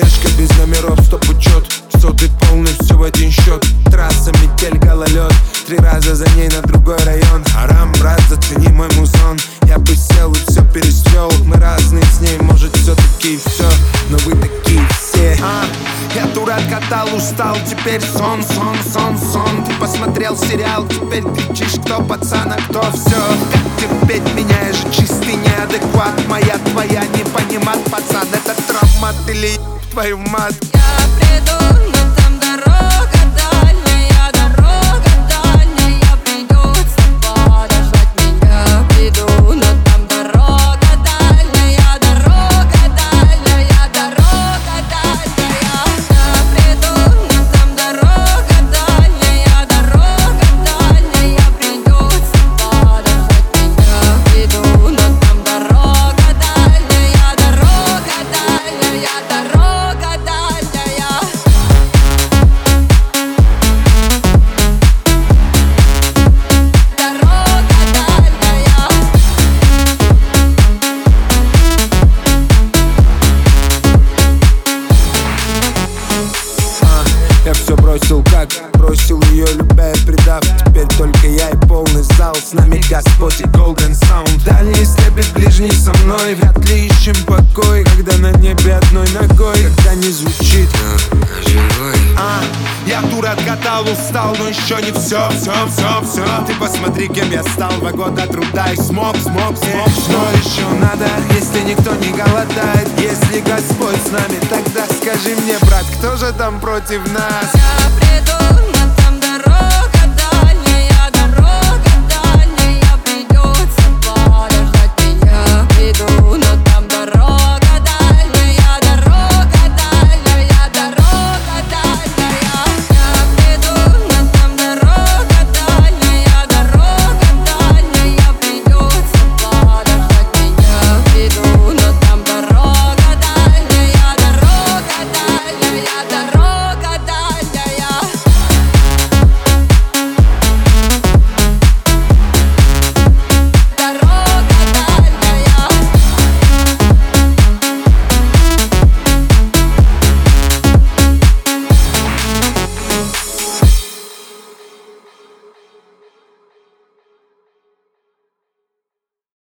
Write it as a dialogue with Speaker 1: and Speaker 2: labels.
Speaker 1: Эшка без номеров, стоп учет. Соты полный, все в один счет Трасса, метель, гололед. Три раза за ней на другой район. Харам, брат, зацени мой музон. Я бы сел и все пересвел Мы разные с ней, может все-таки все Но вы такие все. А, Я дурак, катал, устал. Теперь сон, сон, сон, сон. Ты посмотрел сериал, теперь кричишь Кто пацан, а кто все Как терпеть меня, я же чистый неадекват. Моя, твоя, не понимат, пацан. Это травмат или твою мать.
Speaker 2: Я приду,
Speaker 1: Бросил ее, любя и предав Теперь только я и полный зал. С нами Господь и Golden Sound Дальний слепит, ближний со мной. Вряд ли ищем покой Когда на небе одной ногой. Когда не звучит. А, я дура откатал, устал, но еще не все, все, все, все Ты посмотри, кем я стал, два года труда и смог, смог, смог. Что еще надо, если никто не голодает? Если Господь с нами, тогда скажи мне, брат, кто же там против нас?
Speaker 2: Я приду,